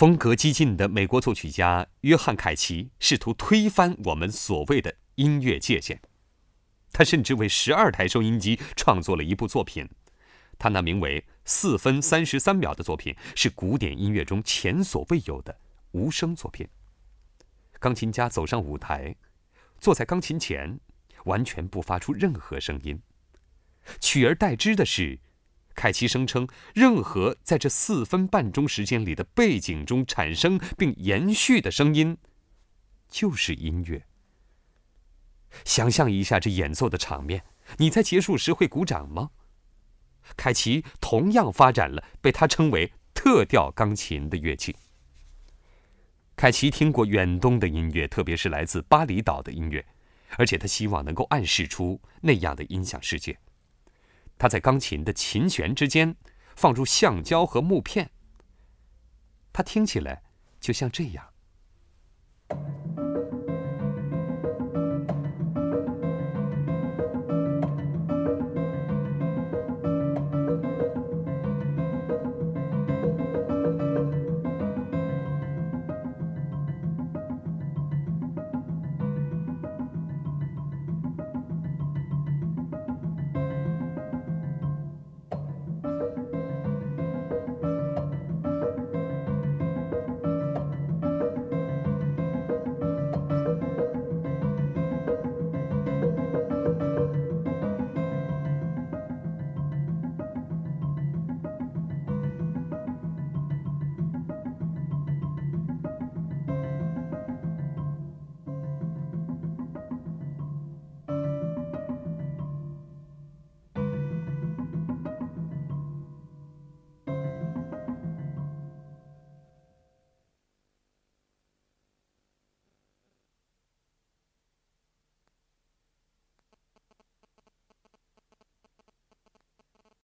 风格激进的美国作曲家约翰·凯奇试图推翻我们所谓的音乐界限。他甚至为十二台收音机创作了一部作品，他那名为《四分三十三秒》的作品是古典音乐中前所未有的无声作品。钢琴家走上舞台，坐在钢琴前，完全不发出任何声音，取而代之的是，凯奇声称，任何在这四分半钟时间里的背景中产生并延续的声音，就是音乐。想象一下这演奏的场面，你在结束时会鼓掌吗？凯奇同样发展了被他称为特调钢琴的乐器。凯奇听过远东的音乐，特别是来自巴厘岛的音乐，而且他希望能够暗示出那样的音响世界。他在钢琴的琴弦之间放入橡胶和木片，它听起来就像这样。